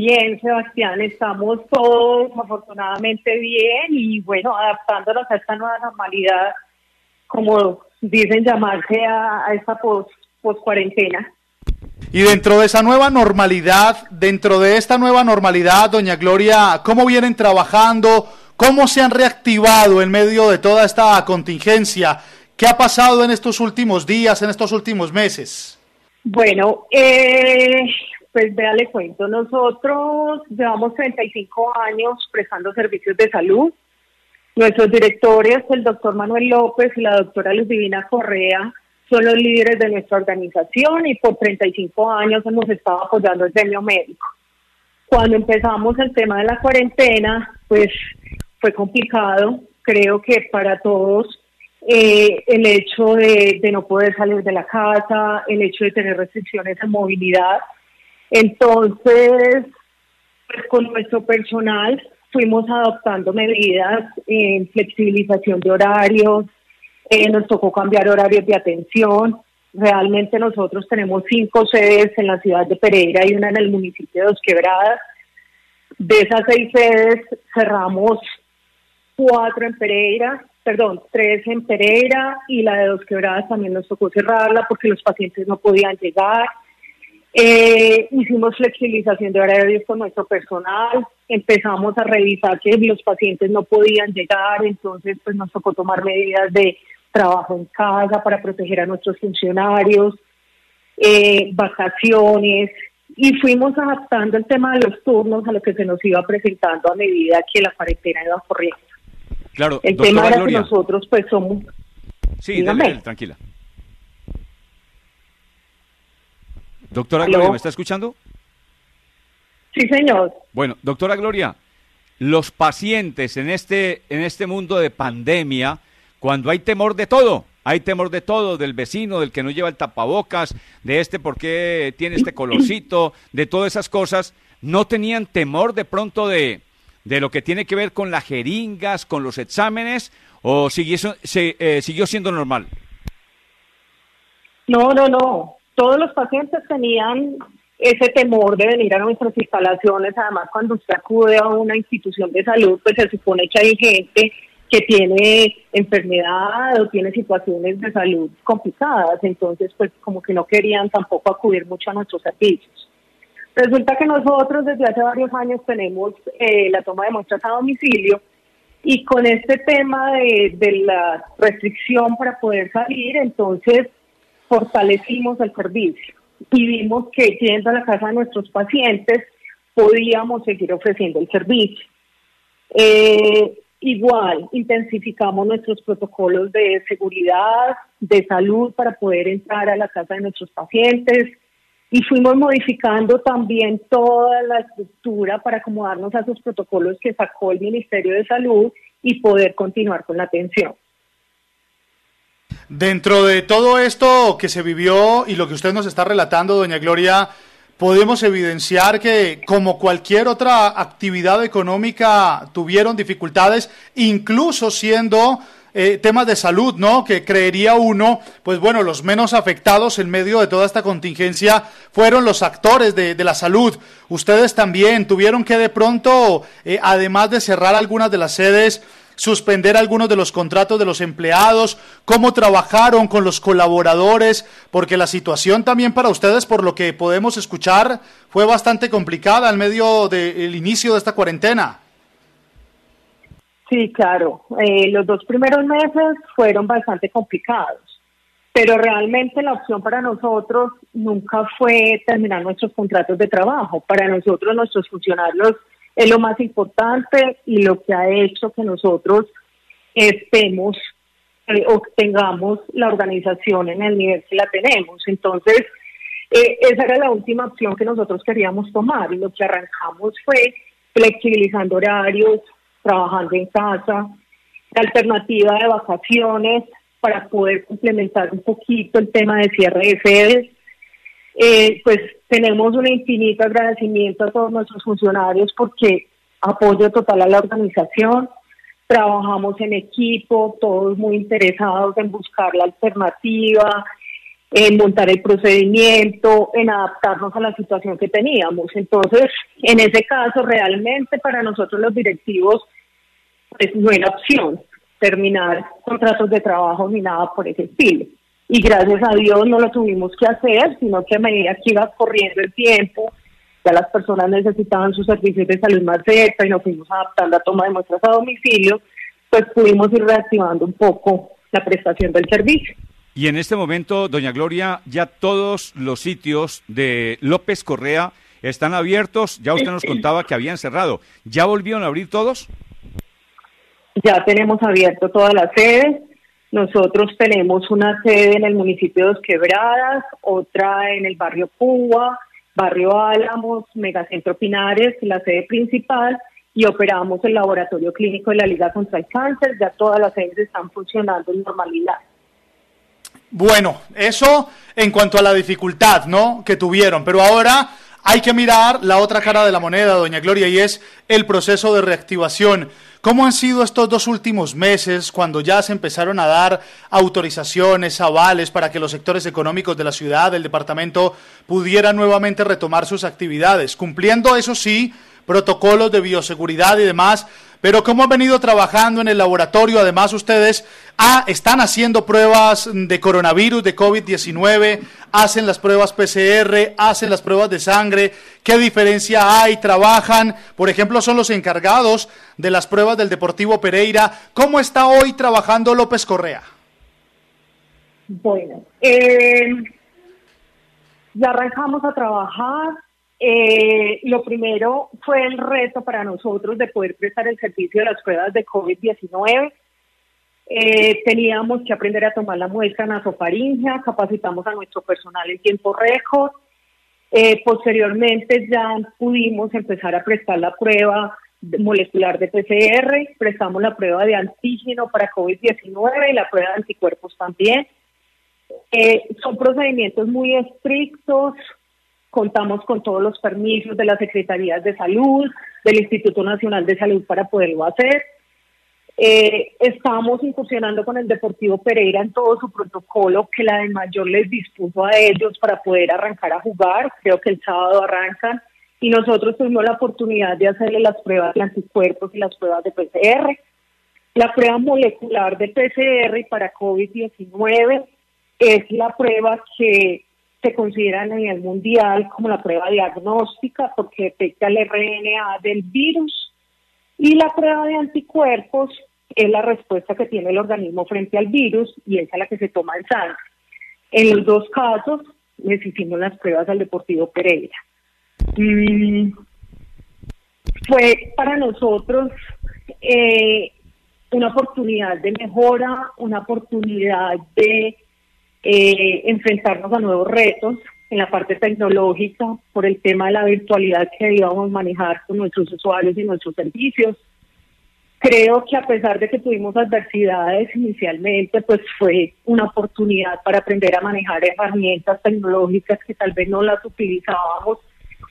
Bien, Sebastián, estamos todos afortunadamente bien y bueno, adaptándonos a esta nueva normalidad, como dicen llamarse a, esta post, post cuarentena. Y dentro de esa nueva normalidad, dentro de esta nueva normalidad, doña Gloria, ¿cómo vienen trabajando? ¿Cómo se han reactivado en medio de toda esta contingencia? ¿Qué ha pasado en estos últimos días, en estos últimos meses? Bueno, eh, pues vea, le cuento, nosotros llevamos 35 años prestando servicios de salud. Nuestros directores, el doctor Manuel López y la doctora Luz Divina Correa, son los líderes de nuestra organización y por 35 años hemos estado apoyando el gremio médico. Cuando empezamos el tema de la cuarentena, pues fue complicado, creo que para todos eh, el hecho de, no poder salir de la casa, el hecho de tener restricciones en movilidad. Entonces, pues con nuestro personal fuimos adoptando medidas en flexibilización de horarios, eh, nos tocó cambiar horarios de atención. Realmente nosotros tenemos cinco sedes en la ciudad de Pereira y una en el municipio de Dos Quebradas. De esas seis sedes cerramos cuatro en Pereira, perdón, tres en Pereira y la de Dos Quebradas también nos tocó cerrarla porque los pacientes no podían llegar. Eh, hicimos flexibilización de horarios con nuestro personal, empezamos a revisar que los pacientes no podían llegar, entonces pues nos tocó tomar medidas de trabajo en casa para proteger a nuestros funcionarios, eh, vacaciones, y fuimos adaptando el tema de los turnos a lo que se nos iba presentando a medida que la cuarentena iba corriendo. Claro, el tema era que nosotros pues somos... Sí, tranquila. Doctora Gloria, ¿me está escuchando? Sí, señor. Bueno, doctora Gloria, los pacientes en este, en este mundo de pandemia, cuando hay temor de todo, hay temor de todo, del vecino, del que no lleva el tapabocas, de este por qué tiene este colorcito, de todas esas cosas, no tenían temor de pronto de, de lo que tiene que ver con las jeringas, con los exámenes, o siguió, se, eh, siguió siendo normal? No, no, no. Todos los pacientes tenían ese temor de venir a nuestras instalaciones. Además, cuando usted acude a una institución de salud, pues se supone que hay gente que tiene enfermedad o tiene situaciones de salud complicadas. Entonces, pues como que no querían tampoco acudir mucho a nuestros servicios. Resulta que nosotros desde hace varios años tenemos eh, la toma de muestras a domicilio y con este tema de, la restricción para poder salir, entonces fortalecimos el servicio y vimos que yendo a la casa de nuestros pacientes podíamos seguir ofreciendo el servicio. Eh, igual, intensificamos nuestros protocolos de seguridad, de salud para poder entrar a la casa de nuestros pacientes y fuimos modificando también toda la estructura para acomodarnos a esos protocolos que sacó el Ministerio de Salud y poder continuar con la atención. Dentro de todo esto que se vivió y lo que usted nos está relatando, doña Gloria, podemos evidenciar que como cualquier otra actividad económica tuvieron dificultades, incluso siendo eh, temas de salud, ¿no? Que creería uno, pues bueno, los menos afectados en medio de toda esta contingencia fueron los actores de, la salud. Ustedes también tuvieron que de pronto, eh, además de cerrar algunas de las sedes, suspender algunos de los contratos de los empleados, cómo trabajaron con los colaboradores, porque la situación también para ustedes, por lo que podemos escuchar, fue bastante complicada en medio del inicio de esta cuarentena. Sí, claro. Eh, los dos primeros meses fueron bastante complicados, pero realmente la opción para nosotros nunca fue terminar nuestros contratos de trabajo. Para nosotros, nuestros funcionarios es lo más importante y lo que ha hecho que nosotros estemos eh, obtengamos la organización en el nivel que la tenemos. Entonces, eh, esa era la última opción que nosotros queríamos tomar lo que arrancamos fue flexibilizando horarios, trabajando en casa, la alternativa de vacaciones para poder complementar un poquito el tema de cierre de sedes. Eh, pues tenemos un infinito agradecimiento a todos nuestros funcionarios porque apoyo total a la organización. Trabajamos en equipo, todos muy interesados en buscar la alternativa, en montar el procedimiento, en adaptarnos a la situación que teníamos. Entonces, en ese caso, realmente para nosotros los directivos, pues no era opción terminar contratos de trabajo ni nada por ese estilo. Y gracias a Dios no lo tuvimos que hacer, sino que a medida que iba corriendo el tiempo, ya las personas necesitaban sus servicios de salud más cerca y nos fuimos adaptando a toma de muestras a domicilio, pues pudimos ir reactivando un poco la prestación del servicio. Y en este momento, doña Gloria, ya todos los sitios de López Correa están abiertos. Ya usted nos contaba que habían cerrado. ¿Ya volvieron a abrir todos? Ya tenemos abierto todas las sedes. Nosotros tenemos una sede en el municipio de Dos Quebradas, otra en el barrio Cuba, barrio Álamos, Megacentro Pinares, la sede principal, y operamos el laboratorio clínico de la Liga contra el Cáncer. Ya todas las sedes están funcionando en normalidad. Bueno, eso en cuanto a la dificultad, ¿no? Que tuvieron, pero ahora hay que mirar la otra cara de la moneda, doña Gloria, y es el proceso de reactivación. ¿Cómo han sido estos dos últimos meses cuando ya se empezaron a dar autorizaciones, avales para que los sectores económicos de la ciudad, del departamento, pudieran nuevamente retomar sus actividades? Cumpliendo, eso sí, protocolos de bioseguridad y demás, pero ¿cómo han venido trabajando en el laboratorio? Además, ustedes ah, están haciendo pruebas de coronavirus, de COVID-19, hacen las pruebas PCR, hacen las pruebas de sangre. ¿Qué diferencia hay? ¿Trabajan? Por ejemplo, son los encargados de las pruebas del Deportivo Pereira. ¿Cómo está hoy trabajando López Correa? Bueno, eh, ya arrancamos a trabajar eh, lo primero fue el reto para nosotros de poder prestar el servicio de las pruebas de COVID-19. Eh, teníamos que aprender a tomar la muestra nasofaringea, capacitamos a nuestro personal en tiempo récord. Eh, posteriormente ya pudimos empezar a prestar la prueba molecular de PCR, prestamos la prueba de antígeno para COVID-19 y la prueba de anticuerpos también. Eh, son procedimientos muy estrictos, contamos con todos los permisos de las Secretarías de Salud, del Instituto Nacional de Salud para poderlo hacer. Eh, estamos incursionando con el Deportivo Pereira en todo su protocolo que la de mayor les dispuso a ellos para poder arrancar a jugar. Creo que el sábado arrancan y nosotros tuvimos la oportunidad de hacerle las pruebas de anticuerpos y las pruebas de PCR. La prueba molecular de PCR para COVID-19 es la prueba que se considera a nivel mundial como la prueba diagnóstica porque detecta el RNA del virus y la prueba de anticuerpos es la respuesta que tiene el organismo frente al virus y esa es la que se toma en sangre. En los dos casos les hicimos las pruebas al Deportivo Pereira. Mm, fue para nosotros eh, una oportunidad de mejora, una oportunidad de eh, enfrentarnos a nuevos retos en la parte tecnológica por el tema de la virtualidad que íbamos a manejar con nuestros usuarios y nuestros servicios. Creo que a pesar de que tuvimos adversidades inicialmente, pues fue una oportunidad para aprender a manejar herramientas tecnológicas que tal vez no las utilizábamos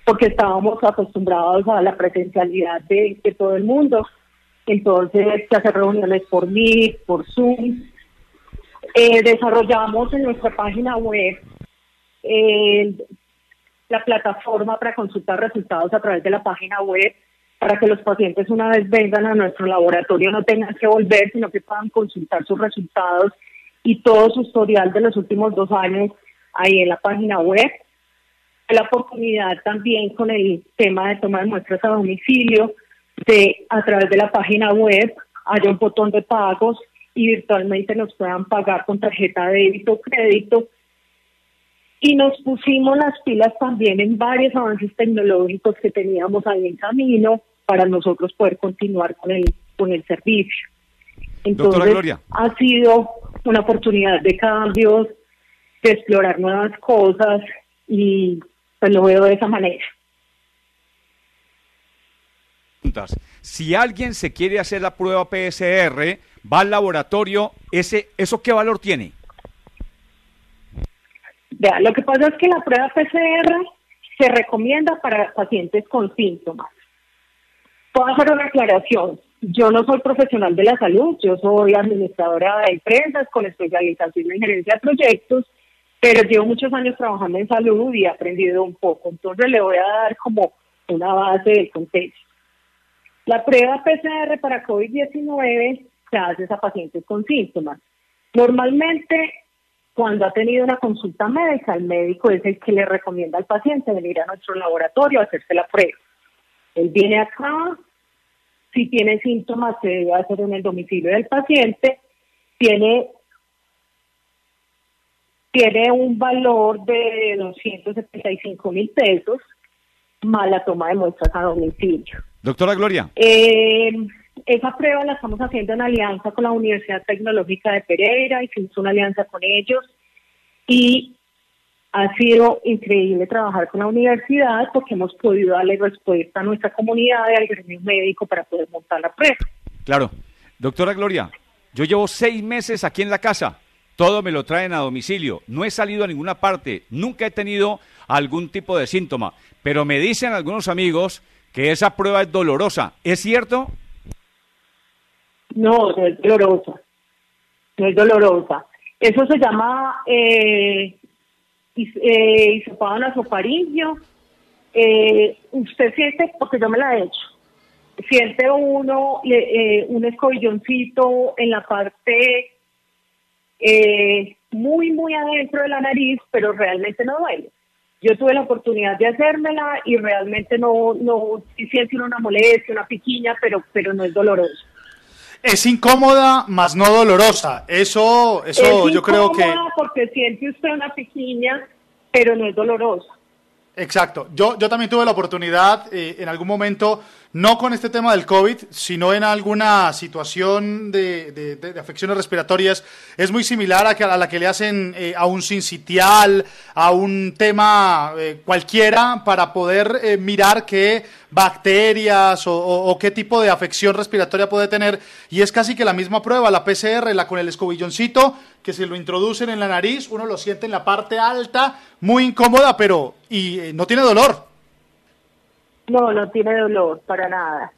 porque estábamos acostumbrados a la presencialidad de, de todo el mundo. Entonces, hacer reuniones por Meet, por Zoom, eh, desarrollamos en nuestra página web eh, la plataforma para consultar resultados a través de la página web para que los pacientes una vez vengan a nuestro laboratorio no tengan que volver, sino que puedan consultar sus resultados y todo su historial de los últimos dos años ahí en la página web. La oportunidad también con el tema de tomar muestras a domicilio, de a través de la página web hay un botón de pagos y virtualmente nos puedan pagar con tarjeta de débito o crédito. Y nos pusimos las pilas también en varios avances tecnológicos que teníamos ahí en camino para nosotros poder continuar con el, con el servicio. Entonces, ha sido una oportunidad de cambios, de explorar nuevas cosas y pues lo veo de esa manera. Si alguien se quiere hacer la prueba PSR, va al laboratorio, ese, ¿eso qué valor tiene? Vea, lo que pasa es que la prueba PCR se recomienda para pacientes con síntomas. Puedo hacer una aclaración. Yo no soy profesional de la salud, yo soy administradora de empresas con especialización en gerencia de proyectos pero llevo muchos años trabajando en salud y he aprendido un poco. Entonces le voy a dar como una base del contexto. La prueba PCR para COVID-19 se hace a pacientes con síntomas. Normalmente, cuando ha tenido una consulta médica, el médico es el que le recomienda al paciente venir a nuestro laboratorio a hacerse la prueba. Él viene acá, si tiene síntomas se debe hacer en el domicilio del paciente, tiene tiene un valor de 275 mil pesos más la toma de muestras a domicilio. Doctora Gloria. Eh, esa prueba la estamos haciendo en alianza con la Universidad Tecnológica de Pereira, hicimos una alianza con ellos y ha sido increíble trabajar con la universidad porque hemos podido darle respuesta a nuestra comunidad y al gremio médico para poder montar la prueba. Claro. Doctora Gloria, yo llevo seis meses aquí en la casa todo me lo traen a domicilio. No he salido a ninguna parte, nunca he tenido algún tipo de síntoma, pero me dicen algunos amigos que esa prueba es dolorosa. ¿Es cierto? No, no es dolorosa. No es dolorosa. Eso se llama eh, eh, hisopado nasofaringio. Eh, usted siente, porque yo me la he hecho, siente uno eh, un escobilloncito en la parte eh, muy, muy adentro de la nariz, pero realmente no duele. Yo tuve la oportunidad de hacérmela y realmente no, no, siente una molestia, una piquiña, pero, pero no es doloroso. Es incómoda, más no dolorosa. Eso, eso yo creo que. porque siente usted una piquiña, pero no es dolorosa. Exacto. Yo, yo también tuve la oportunidad eh, en algún momento no con este tema del COVID, sino en alguna situación de, afecciones respiratorias, es muy similar a, la que le hacen eh, a un sincitial, a un tema eh, cualquiera, para poder eh, mirar qué bacterias o, qué tipo de afección respiratoria puede tener. Y es casi que la misma prueba, la PCR, la con el escobilloncito, que se lo introducen en la nariz, uno lo siente en la parte alta, muy incómoda, pero y no tiene dolor. No, no tiene dolor, para nada.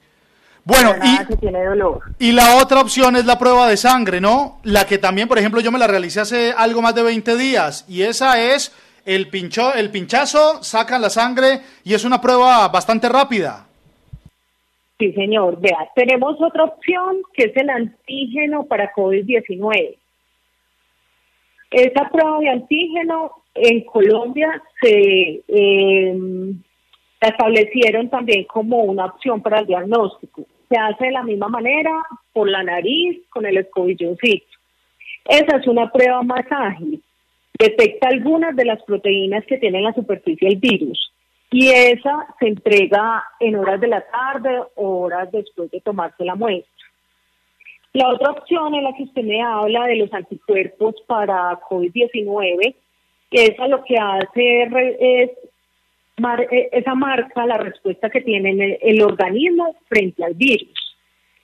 Bueno, y, tiene dolor. y la otra opción es la prueba de sangre, ¿no? La que también, por ejemplo, yo me la realicé hace algo más de 20 días y esa es el, pincho, el pinchazo, sacan la sangre y es una prueba bastante rápida. Sí, señor. Vea, tenemos otra opción que es el antígeno para COVID-19. Esa prueba de antígeno en Colombia se... Eh, establecieron también como una opción para el diagnóstico. Se hace de la misma manera por la nariz con el escobilloncito. Esa es una prueba más ágil. Detecta algunas de las proteínas que tiene en la superficie el virus y esa se entrega en horas de la tarde o horas después de tomarse la muestra. La otra opción es la que usted me habla de los anticuerpos para COVID-19, que esa lo que hace es eh, esa marca la respuesta que tiene el, organismo frente al virus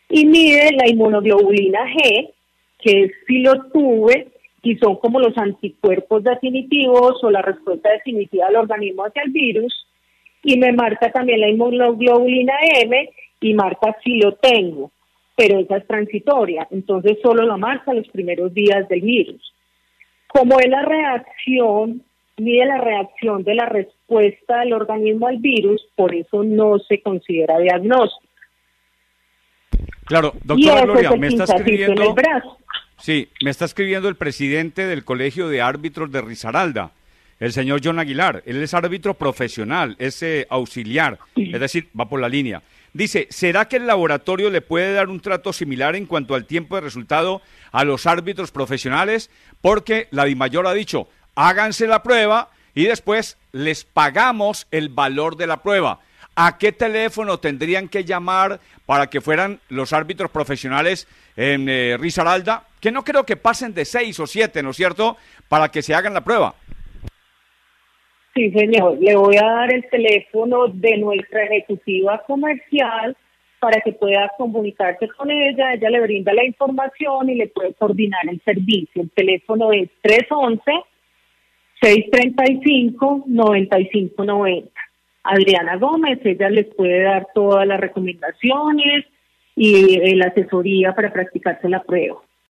y mide la inmunoglobulina G, que es si lo tuve y son como los anticuerpos definitivos o la respuesta definitiva del organismo hacia el virus, y me marca también la inmunoglobulina M y marca si lo tengo, pero esa es transitoria, entonces solo la marca los primeros días del virus. Como es la reacción mide la reacción de la respuesta del organismo al virus, por eso no se considera diagnóstico. Claro, doctora Gloria, me está escribiendo. Sí, me está escribiendo el presidente del Colegio de Árbitros de Risaralda, el señor John Aguilar. Él es árbitro profesional, es eh, auxiliar, es decir, va por la línea. Dice, ¿será que el laboratorio le puede dar un trato similar en cuanto al tiempo de resultado a los árbitros profesionales? Porque la DIMAYOR ha dicho, háganse la prueba y después les pagamos el valor de la prueba. ¿A qué teléfono tendrían que llamar para que fueran los árbitros profesionales en eh, Risaralda? Que no creo que pasen de seis o siete, ¿no es cierto?, para que se hagan la prueba. Sí, señor. Le voy a dar el teléfono de nuestra ejecutiva comercial para que pueda comunicarse con ella. Ella le brinda la información y le puede coordinar el servicio. El teléfono es 311 635-9590. Adriana Gómez, ella les puede dar todas las recomendaciones y eh, la asesoría para practicarse la prueba.